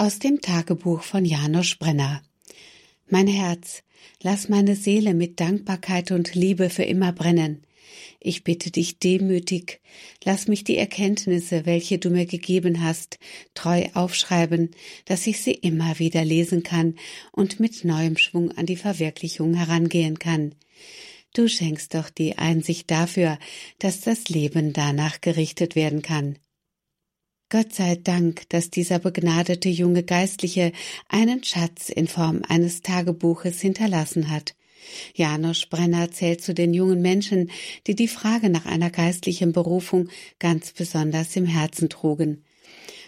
Aus dem Tagebuch von Janosch Brenner. Mein Herz, lass meine Seele mit Dankbarkeit und Liebe für immer brennen. Ich bitte dich demütig, lass mich die Erkenntnisse, welche du mir gegeben hast, treu aufschreiben, dass ich sie immer wieder lesen kann und mit neuem Schwung an die Verwirklichung herangehen kann. Du schenkst doch die Einsicht dafür, dass das Leben danach gerichtet werden kann. Gott sei Dank, dass dieser begnadete junge Geistliche einen Schatz in Form eines Tagebuches hinterlassen hat. Janosch Brenner zählt zu den jungen Menschen, die die Frage nach einer geistlichen Berufung ganz besonders im Herzen trugen.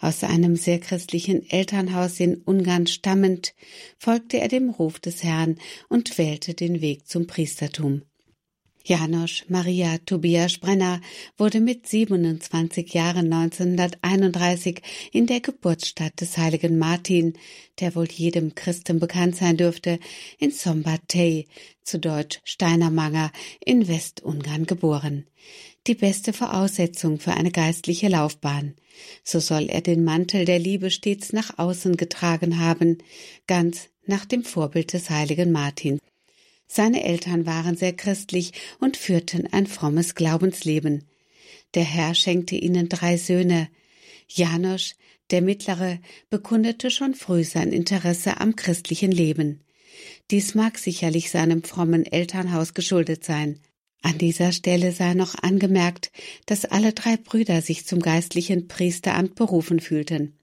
Aus einem sehr christlichen Elternhaus in Ungarn stammend, folgte er dem Ruf des Herrn und wählte den Weg zum Priestertum. Janosch Maria Tobias Brenner wurde mit 27 Jahren 1931 in der Geburtsstadt des heiligen Martin, der wohl jedem Christen bekannt sein dürfte, in Szombathely, zu Deutsch Steinermanger, in Westungarn geboren. Die beste Voraussetzung für eine geistliche Laufbahn. So soll er den Mantel der Liebe stets nach außen getragen haben, ganz nach dem Vorbild des heiligen Martin. Seine Eltern waren sehr christlich und führten ein frommes Glaubensleben. Der Herr schenkte ihnen drei Söhne. Janosch, der Mittlere, bekundete schon früh sein Interesse am christlichen Leben. Dies mag sicherlich seinem frommen Elternhaus geschuldet sein. An dieser Stelle sei noch angemerkt, dass alle drei Brüder sich zum geistlichen Priesteramt berufen fühlten.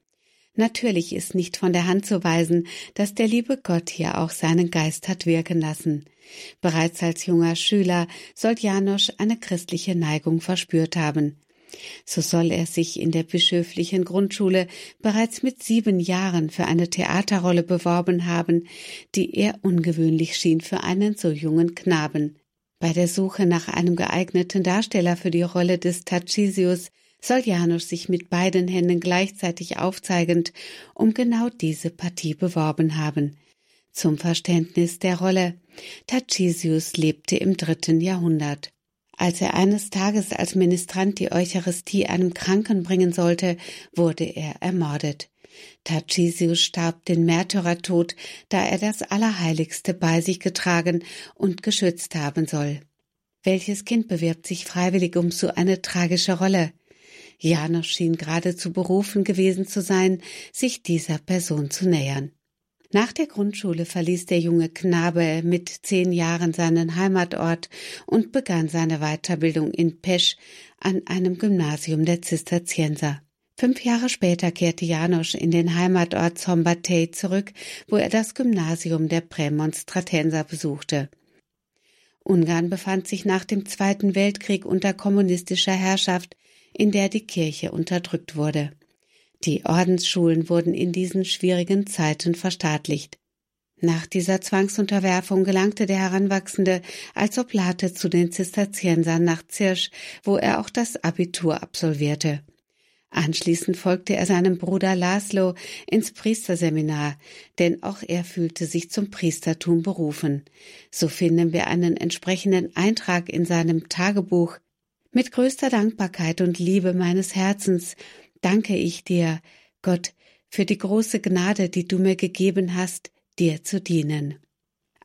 Natürlich ist nicht von der Hand zu weisen, dass der liebe Gott hier auch seinen Geist hat wirken lassen. Bereits als junger Schüler soll Janosch eine christliche Neigung verspürt haben. So soll er sich in der bischöflichen Grundschule bereits mit sieben Jahren für eine Theaterrolle beworben haben, die eher ungewöhnlich schien für einen so jungen Knaben. Bei der Suche nach einem geeigneten Darsteller für die Rolle des Tarcisius soll Janusz sich mit beiden Händen gleichzeitig aufzeigend um genau diese Partie beworben haben. Zum Verständnis der Rolle. Tarcisius lebte im dritten Jahrhundert. Als er eines Tages als Ministrant die Eucharistie einem Kranken bringen sollte, wurde er ermordet. Tarcisius starb den Märtyrertod, da er das Allerheiligste bei sich getragen und geschützt haben soll. Welches Kind bewirbt sich freiwillig um so eine tragische Rolle? Janosch schien geradezu berufen gewesen zu sein, sich dieser Person zu nähern. Nach der Grundschule verließ der junge Knabe mit zehn Jahren seinen Heimatort und begann seine Weiterbildung in Pesch an einem Gymnasium der Zisterzienser. Fünf Jahre später kehrte Janosch in den Heimatort Zombatey zurück, wo er das Gymnasium der Prämonstratenser besuchte. Ungarn befand sich nach dem Zweiten Weltkrieg unter kommunistischer Herrschaft, in der die Kirche unterdrückt wurde. Die Ordensschulen wurden in diesen schwierigen Zeiten verstaatlicht. Nach dieser Zwangsunterwerfung gelangte der Heranwachsende als Oblate zu den Zisterziensern nach Zirsch, wo er auch das Abitur absolvierte. Anschließend folgte er seinem Bruder Laszlo ins Priesterseminar, denn auch er fühlte sich zum Priestertum berufen. So finden wir einen entsprechenden Eintrag in seinem Tagebuch, mit größter Dankbarkeit und Liebe meines Herzens danke ich dir, Gott, für die große Gnade, die du mir gegeben hast, dir zu dienen.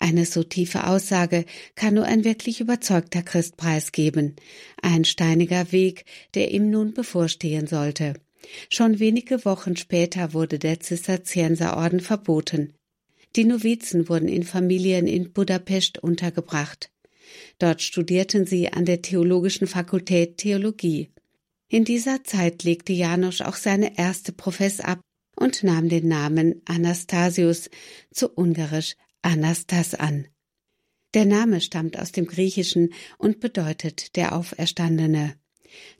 Eine so tiefe Aussage kann nur ein wirklich überzeugter Christ preisgeben, ein steiniger Weg, der ihm nun bevorstehen sollte. Schon wenige Wochen später wurde der Zisterzienserorden verboten. Die Novizen wurden in Familien in Budapest untergebracht. Dort studierten sie an der Theologischen Fakultät Theologie. In dieser Zeit legte Janosch auch seine erste Profess ab und nahm den Namen Anastasius, zu ungarisch Anastas an. Der Name stammt aus dem Griechischen und bedeutet der Auferstandene.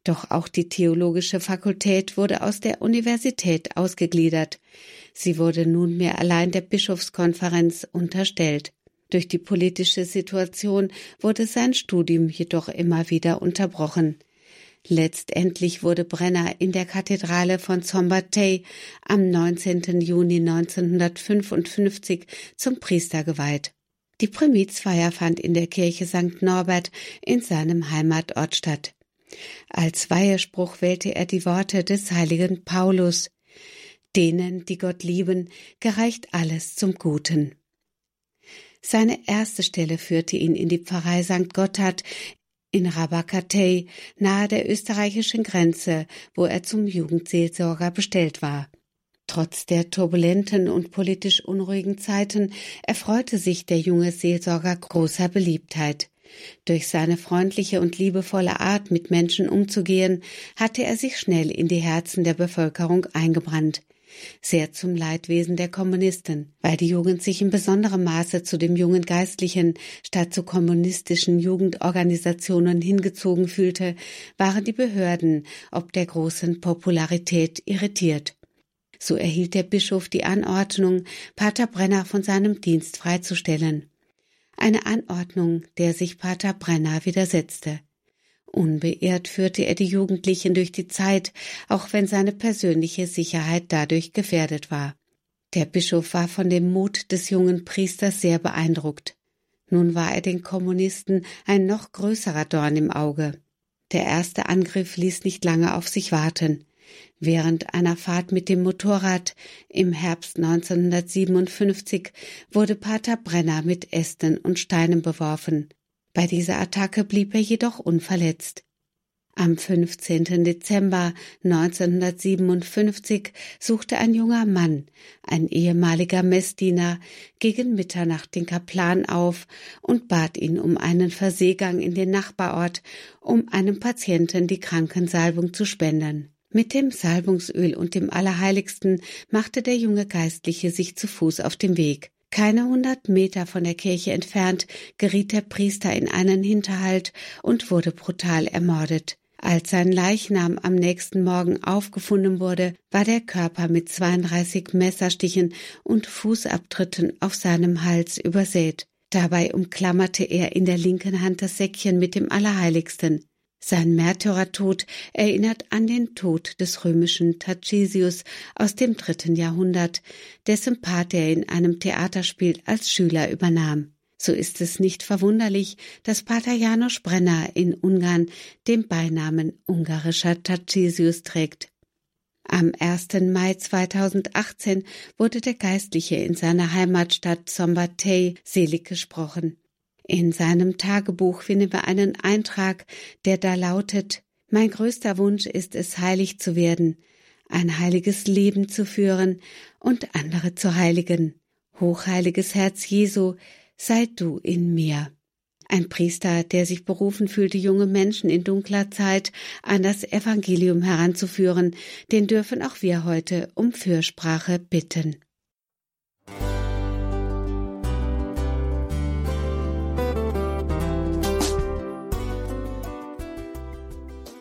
Doch auch die theologische Fakultät wurde aus der Universität ausgegliedert. Sie wurde nunmehr allein der Bischofskonferenz unterstellt. Durch die politische Situation wurde sein Studium jedoch immer wieder unterbrochen. Letztendlich wurde Brenner in der Kathedrale von Szombathely am 19. Juni 1955 zum Priester geweiht. Die Primizfeier fand in der Kirche St. Norbert in seinem Heimatort statt. Als Weihespruch wählte er die Worte des heiligen Paulus Denen, die Gott lieben, gereicht alles zum Guten. Seine erste Stelle führte ihn in die Pfarrei St. Gotthard in Rabakatei, nahe der österreichischen Grenze, wo er zum Jugendseelsorger bestellt war. Trotz der turbulenten und politisch unruhigen Zeiten erfreute sich der junge Seelsorger großer Beliebtheit. Durch seine freundliche und liebevolle Art, mit Menschen umzugehen, hatte er sich schnell in die Herzen der Bevölkerung eingebrannt. Sehr zum Leidwesen der Kommunisten, weil die Jugend sich in besonderem Maße zu dem jungen Geistlichen statt zu kommunistischen Jugendorganisationen hingezogen fühlte, waren die Behörden ob der großen Popularität irritiert. So erhielt der Bischof die Anordnung, Pater Brenner von seinem Dienst freizustellen eine Anordnung, der sich Pater Brenner widersetzte. Unbeirrt führte er die Jugendlichen durch die Zeit, auch wenn seine persönliche Sicherheit dadurch gefährdet war. Der Bischof war von dem Mut des jungen Priesters sehr beeindruckt. Nun war er den Kommunisten ein noch größerer Dorn im Auge. Der erste Angriff ließ nicht lange auf sich warten. Während einer Fahrt mit dem Motorrad im Herbst 1957 wurde Pater Brenner mit Ästen und Steinen beworfen. Bei dieser Attacke blieb er jedoch unverletzt. Am 15. Dezember 1957 suchte ein junger Mann, ein ehemaliger Messdiener, gegen Mitternacht den Kaplan auf und bat ihn um einen Verseegang in den Nachbarort, um einem Patienten die Krankensalbung zu spenden. Mit dem Salbungsöl und dem Allerheiligsten machte der junge Geistliche sich zu Fuß auf den Weg. Keine hundert Meter von der Kirche entfernt geriet der Priester in einen Hinterhalt und wurde brutal ermordet. Als sein Leichnam am nächsten Morgen aufgefunden wurde, war der Körper mit 32 Messerstichen und Fußabtritten auf seinem Hals übersät. Dabei umklammerte er in der linken Hand das Säckchen mit dem Allerheiligsten. Sein Märtyrertod erinnert an den Tod des römischen Tarcisius aus dem dritten Jahrhundert, dessen Part er in einem Theaterspiel als Schüler übernahm. So ist es nicht verwunderlich, dass Pater Janos Brenner in Ungarn den Beinamen ungarischer Tarcisius trägt. Am 1. Mai 2018 wurde der Geistliche in seiner Heimatstadt Szombathely selig gesprochen. In seinem Tagebuch finden wir einen Eintrag, der da lautet Mein größter Wunsch ist es, heilig zu werden, ein heiliges Leben zu führen und andere zu heiligen. Hochheiliges Herz Jesu, sei du in mir. Ein Priester, der sich berufen fühlte, junge Menschen in dunkler Zeit an das Evangelium heranzuführen, den dürfen auch wir heute um Fürsprache bitten.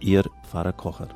Ihr Pfarrer Kocher.